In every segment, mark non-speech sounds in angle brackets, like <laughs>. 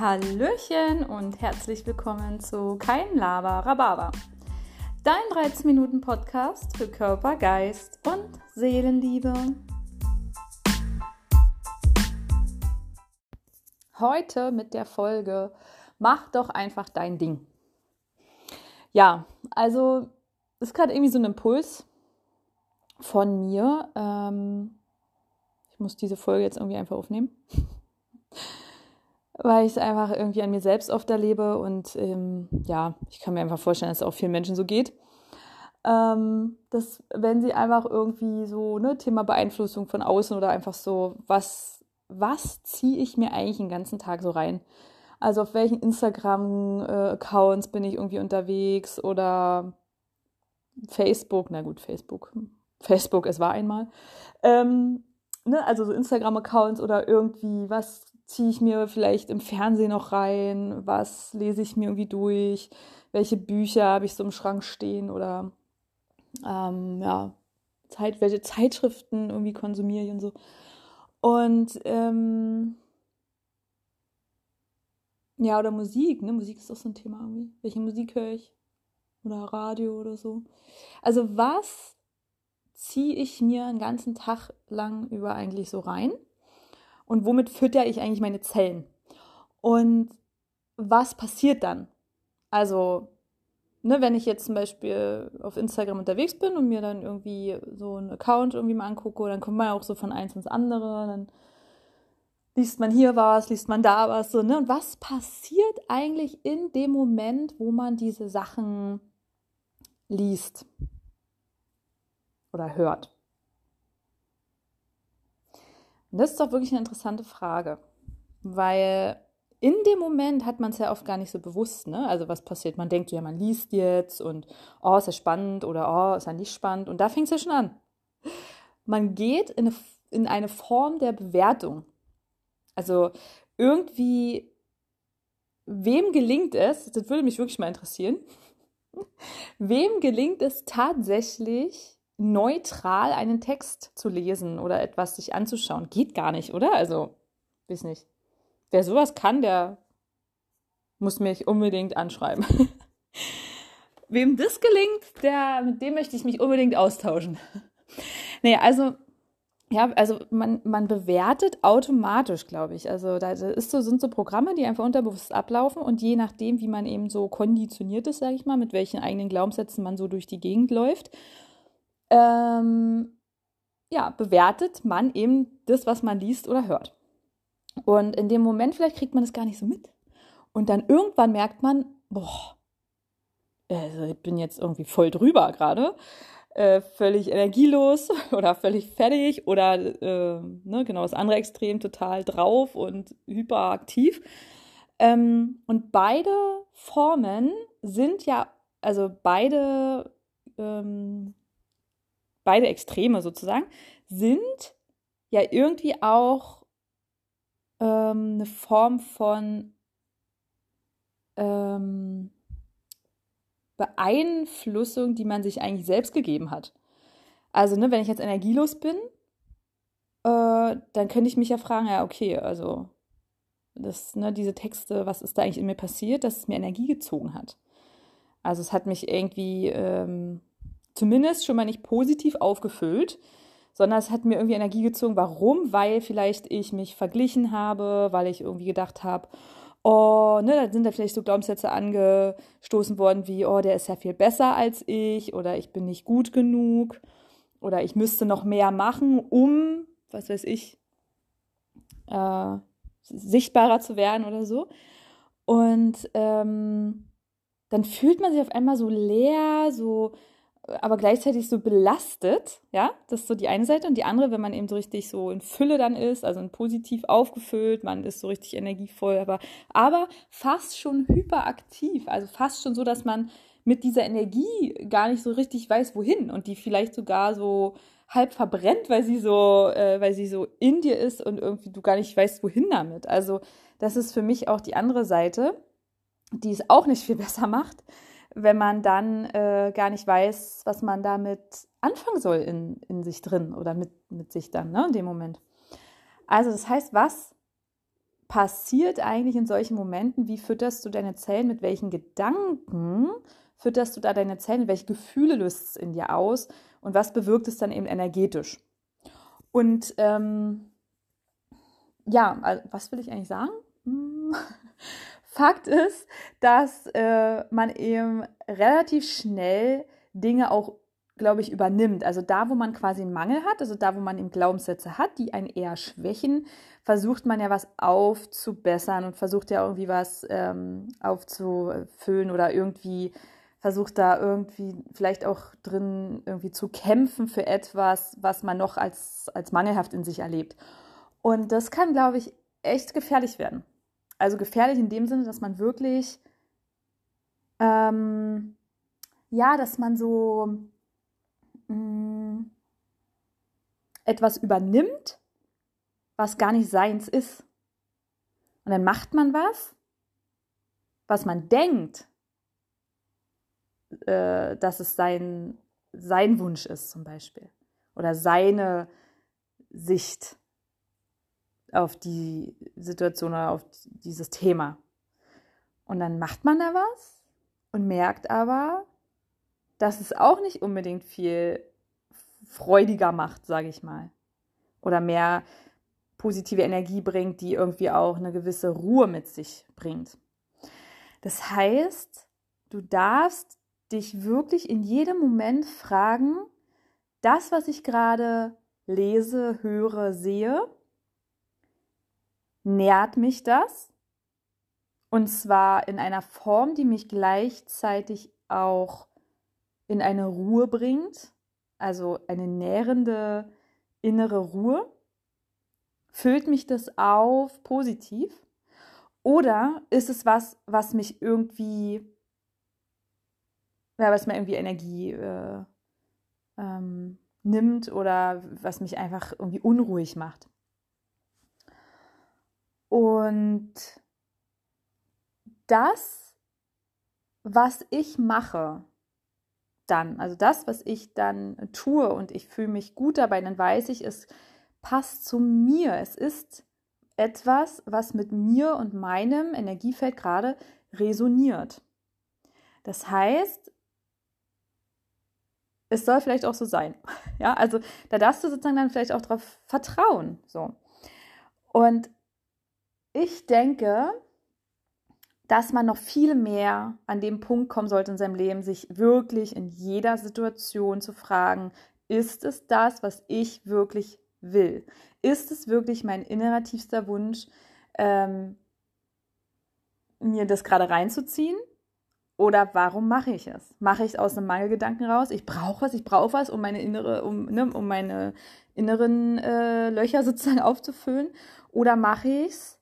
Hallöchen und herzlich willkommen zu Kein Lava Rhabarber. Dein 13 Minuten Podcast für Körper, Geist und Seelenliebe. Heute mit der Folge Mach doch einfach dein Ding. Ja, also ist gerade irgendwie so ein Impuls von mir. Ähm, ich muss diese Folge jetzt irgendwie einfach aufnehmen weil ich es einfach irgendwie an mir selbst oft erlebe und ähm, ja, ich kann mir einfach vorstellen, dass es auch vielen Menschen so geht. Ähm, dass wenn sie einfach irgendwie so, ne, Thema Beeinflussung von außen oder einfach so, was, was ziehe ich mir eigentlich den ganzen Tag so rein? Also auf welchen Instagram-Accounts bin ich irgendwie unterwegs oder Facebook, na gut, Facebook. Facebook, es war einmal. Ähm, ne, also so Instagram-Accounts oder irgendwie, was ziehe ich mir vielleicht im Fernsehen noch rein, was lese ich mir irgendwie durch, welche Bücher habe ich so im Schrank stehen oder ähm, ja, Zeit, welche Zeitschriften irgendwie konsumiere ich und so. Und ähm, ja, oder Musik, ne? Musik ist auch so ein Thema irgendwie. Welche Musik höre ich? Oder Radio oder so. Also was ziehe ich mir einen ganzen Tag lang über eigentlich so rein? Und womit fütter ich eigentlich meine Zellen? Und was passiert dann? Also, ne, wenn ich jetzt zum Beispiel auf Instagram unterwegs bin und mir dann irgendwie so einen Account irgendwie mal angucke, dann kommt man auch so von eins ins andere, dann liest man hier was, liest man da was, so, ne? Und was passiert eigentlich in dem Moment, wo man diese Sachen liest oder hört? Das ist doch wirklich eine interessante Frage, weil in dem Moment hat man es ja oft gar nicht so bewusst, ne? Also was passiert? Man denkt ja, man liest jetzt und oh, ist ja spannend oder oh, ist ja nicht spannend. Und da fängt es ja schon an. Man geht in eine, in eine Form der Bewertung. Also irgendwie, wem gelingt es, das würde mich wirklich mal interessieren, <laughs> wem gelingt es tatsächlich, neutral einen Text zu lesen oder etwas sich anzuschauen. Geht gar nicht, oder? Also, weiß nicht. Wer sowas kann, der muss mich unbedingt anschreiben. <laughs> Wem das gelingt, der, mit dem möchte ich mich unbedingt austauschen. <laughs> nee, also, ja, also man, man bewertet automatisch, glaube ich. Also da ist so, sind so Programme, die einfach unterbewusst ablaufen und je nachdem, wie man eben so konditioniert ist, sage ich mal, mit welchen eigenen Glaubenssätzen man so durch die Gegend läuft, ähm, ja, bewertet man eben das, was man liest oder hört. Und in dem Moment vielleicht kriegt man das gar nicht so mit. Und dann irgendwann merkt man, boah, also ich bin jetzt irgendwie voll drüber gerade, äh, völlig energielos <laughs> oder völlig fertig oder äh, ne, genau das andere Extrem total drauf und hyperaktiv. Ähm, und beide Formen sind ja, also beide ähm, beide Extreme sozusagen, sind ja irgendwie auch ähm, eine Form von ähm, Beeinflussung, die man sich eigentlich selbst gegeben hat. Also, ne, wenn ich jetzt energielos bin, äh, dann könnte ich mich ja fragen, ja, okay, also das, ne, diese Texte, was ist da eigentlich in mir passiert, dass es mir Energie gezogen hat. Also es hat mich irgendwie ähm, zumindest schon mal nicht positiv aufgefüllt, sondern es hat mir irgendwie Energie gezogen. Warum? Weil vielleicht ich mich verglichen habe, weil ich irgendwie gedacht habe, oh, ne, da sind da vielleicht so Glaubenssätze angestoßen worden wie, oh, der ist ja viel besser als ich oder ich bin nicht gut genug oder ich müsste noch mehr machen, um, was weiß ich, äh, sichtbarer zu werden oder so. Und ähm, dann fühlt man sich auf einmal so leer, so aber gleichzeitig so belastet, ja, das ist so die eine Seite. Und die andere, wenn man eben so richtig so in Fülle dann ist, also in positiv aufgefüllt, man ist so richtig energievoll, aber, aber fast schon hyperaktiv, also fast schon so, dass man mit dieser Energie gar nicht so richtig weiß, wohin. Und die vielleicht sogar so halb verbrennt, weil sie so, äh, weil sie so in dir ist und irgendwie du gar nicht weißt, wohin damit. Also das ist für mich auch die andere Seite, die es auch nicht viel <laughs> besser macht wenn man dann äh, gar nicht weiß, was man damit anfangen soll in, in sich drin oder mit, mit sich dann, ne, in dem Moment. Also das heißt, was passiert eigentlich in solchen Momenten? Wie fütterst du deine Zellen? Mit welchen Gedanken fütterst du da deine Zellen? Welche Gefühle löst es in dir aus? Und was bewirkt es dann eben energetisch? Und ähm, ja, also, was will ich eigentlich sagen? Fakt ist, dass äh, man eben relativ schnell Dinge auch, glaube ich, übernimmt. Also da, wo man quasi einen Mangel hat, also da, wo man eben Glaubenssätze hat, die einen eher schwächen, versucht man ja was aufzubessern und versucht ja irgendwie was ähm, aufzufüllen oder irgendwie versucht da irgendwie vielleicht auch drin irgendwie zu kämpfen für etwas, was man noch als, als mangelhaft in sich erlebt. Und das kann, glaube ich, echt gefährlich werden. Also gefährlich in dem Sinne, dass man wirklich, ähm, ja, dass man so mh, mm, etwas übernimmt, was gar nicht seins ist. Und dann macht man was, was man denkt, äh, dass es sein, sein Wunsch ist zum Beispiel. Oder seine Sicht auf die Situation oder auf dieses Thema. Und dann macht man da was und merkt aber, dass es auch nicht unbedingt viel freudiger macht, sage ich mal. Oder mehr positive Energie bringt, die irgendwie auch eine gewisse Ruhe mit sich bringt. Das heißt, du darfst dich wirklich in jedem Moment fragen, das, was ich gerade lese, höre, sehe, nährt mich das. Und zwar in einer Form, die mich gleichzeitig auch in eine Ruhe bringt, also eine nährende innere Ruhe. Füllt mich das auf positiv? Oder ist es was, was mich irgendwie, ja, was mir irgendwie Energie äh, ähm, nimmt oder was mich einfach irgendwie unruhig macht? Und das, was ich mache, dann, also das, was ich dann tue und ich fühle mich gut dabei, dann weiß ich, es passt zu mir. Es ist etwas, was mit mir und meinem Energiefeld gerade resoniert. Das heißt, es soll vielleicht auch so sein. <laughs> Ja, also da darfst du sozusagen dann vielleicht auch darauf vertrauen. So. Und ich denke, dass man noch viel mehr an dem Punkt kommen sollte in seinem Leben, sich wirklich in jeder Situation zu fragen, ist es das, was ich wirklich will? Ist es wirklich mein innerer tiefster Wunsch, ähm, mir das gerade reinzuziehen? Oder warum mache ich es? Mache ich es aus einem Mangelgedanken raus? Ich brauche was, ich brauche was, um meine innere, um, ne, um meine inneren äh, Löcher <laughs> sozusagen aufzufüllen? Oder mache ich es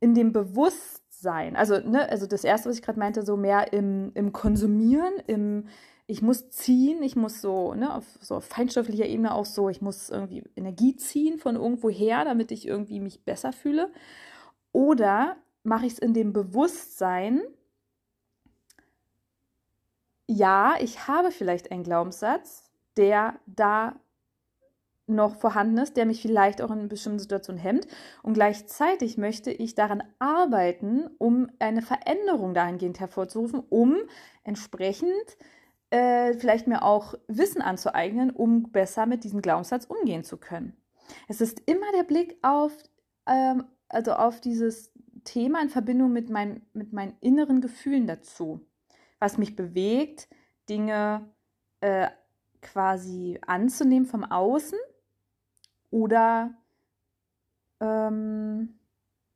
in dem Bewusstsein, also, ne, also das erste, was ich gerade meinte, so mehr im, im Konsumieren, im ich muss ziehen, ich muss so, ne, auf so auf feinstofflicher Ebene auch so, ich muss irgendwie Energie ziehen von irgendwo her, damit ich irgendwie mich besser fühle. Oder mache ich es in dem Bewusstsein, ja, ich habe vielleicht einen Glaubenssatz, der da noch vorhanden ist, der mich vielleicht auch in bestimmten Situationen hemmt. Und gleichzeitig möchte ich daran arbeiten, um eine Veränderung dahingehend hervorzurufen, um entsprechend äh, vielleicht mir auch Wissen anzueignen, um besser mit diesem Glaubenssatz umgehen zu können. Es ist immer der Blick auf, ähm, also auf dieses Thema in Verbindung mit, mein, mit meinen inneren Gefühlen dazu, was mich bewegt, Dinge äh, quasi anzunehmen vom Außen oder ähm,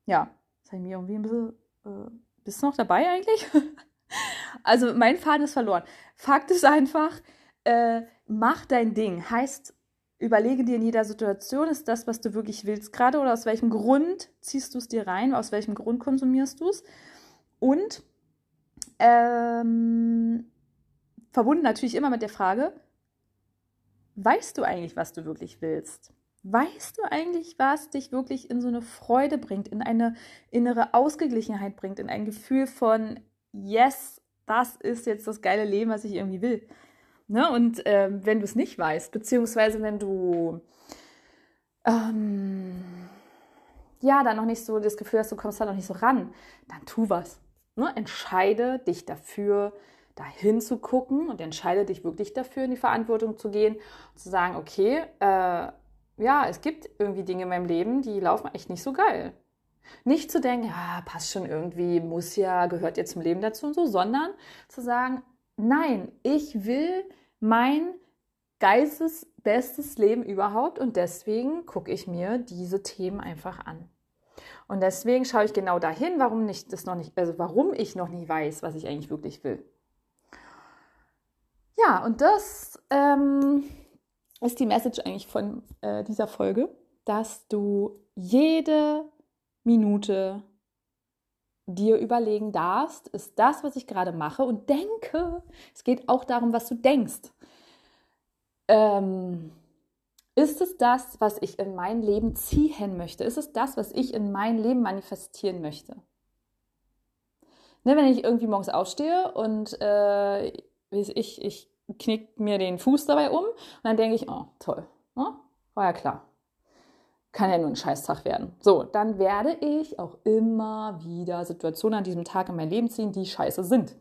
ja, das ich mir irgendwie ein bisschen. Äh, bist du noch dabei eigentlich? <laughs> also mein Faden ist verloren. Fakt ist einfach, äh, mach dein Ding. Heißt, überlege dir in jeder Situation, ist das, was du wirklich willst gerade oder aus welchem Grund ziehst du es dir rein, aus welchem Grund konsumierst du es? Und ähm, verbunden natürlich immer mit der Frage, weißt du eigentlich, was du wirklich willst? Weißt du eigentlich, was dich wirklich in so eine Freude bringt, in eine innere Ausgeglichenheit bringt, in ein Gefühl von, yes, das ist jetzt das geile Leben, was ich irgendwie will. Ne? Und ähm, wenn du es nicht weißt, beziehungsweise wenn du, ähm, ja, da noch nicht so das Gefühl hast, du kommst da noch nicht so ran, dann tu was. Ne? Entscheide dich dafür, dahin zu gucken und entscheide dich wirklich dafür, in die Verantwortung zu gehen zu sagen, okay, äh, ja, es gibt irgendwie Dinge in meinem Leben, die laufen echt nicht so geil. Nicht zu denken, ja, passt schon irgendwie, muss ja, gehört ja zum Leben dazu und so, sondern zu sagen, nein, ich will mein geistes bestes Leben überhaupt und deswegen gucke ich mir diese Themen einfach an. Und deswegen schaue ich genau dahin, warum nicht das noch nicht, also warum ich noch nicht weiß, was ich eigentlich wirklich will. Ja, und das ähm, ist die Message eigentlich von äh, dieser Folge, dass du jede Minute dir überlegen darfst, ist das, was ich gerade mache und denke. Es geht auch darum, was du denkst. Ähm, ist es das, was ich in mein Leben ziehen möchte? Ist es das, was ich in mein Leben manifestieren möchte? Ne, wenn ich irgendwie morgens aufstehe und äh, ich, ich knick mir den Fuß dabei um und dann denke ich, oh, toll, ne? war ja klar. Kann ja nur ein Scheißtag werden. So, dann werde ich auch immer wieder Situationen an diesem Tag in mein Leben ziehen, die scheiße sind.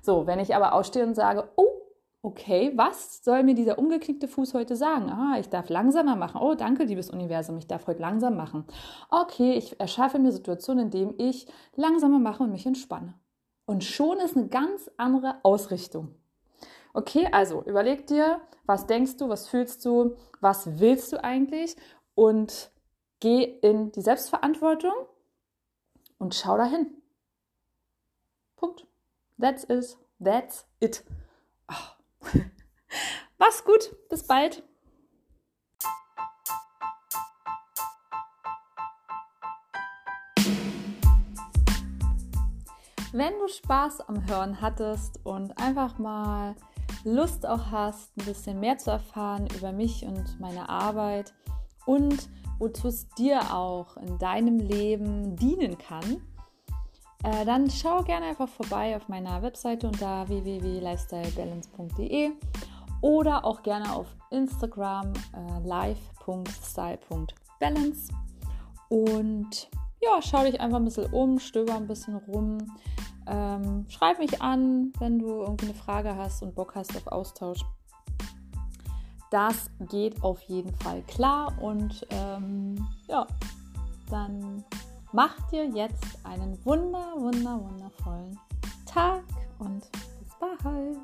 So, wenn ich aber aufstehe und sage, oh, okay, was soll mir dieser umgeknickte Fuß heute sagen? Ah, ich darf langsamer machen. Oh, danke, liebes Universum, ich darf heute langsam machen. Okay, ich erschaffe mir Situationen, in denen ich langsamer mache und mich entspanne. Und schon ist eine ganz andere Ausrichtung. Okay, also überleg dir, was denkst du, was fühlst du, was willst du eigentlich und geh in die Selbstverantwortung und schau dahin. Punkt. That's it. That's it. Oh. <laughs> Mach's gut. Bis bald. Wenn du Spaß am Hören hattest und einfach mal Lust auch hast, ein bisschen mehr zu erfahren über mich und meine Arbeit und wozu es dir auch in deinem Leben dienen kann, äh, dann schau gerne einfach vorbei auf meiner Webseite unter www.lifestylebalance.de oder auch gerne auf Instagram äh, live.style.balance und ja, schau dich einfach ein bisschen um, stöber ein bisschen rum. Ähm, schreib mich an, wenn du irgendwie eine Frage hast und Bock hast auf Austausch. Das geht auf jeden Fall klar und ähm, ja, dann mach dir jetzt einen wunder, wunder, wundervollen Tag und bis bald.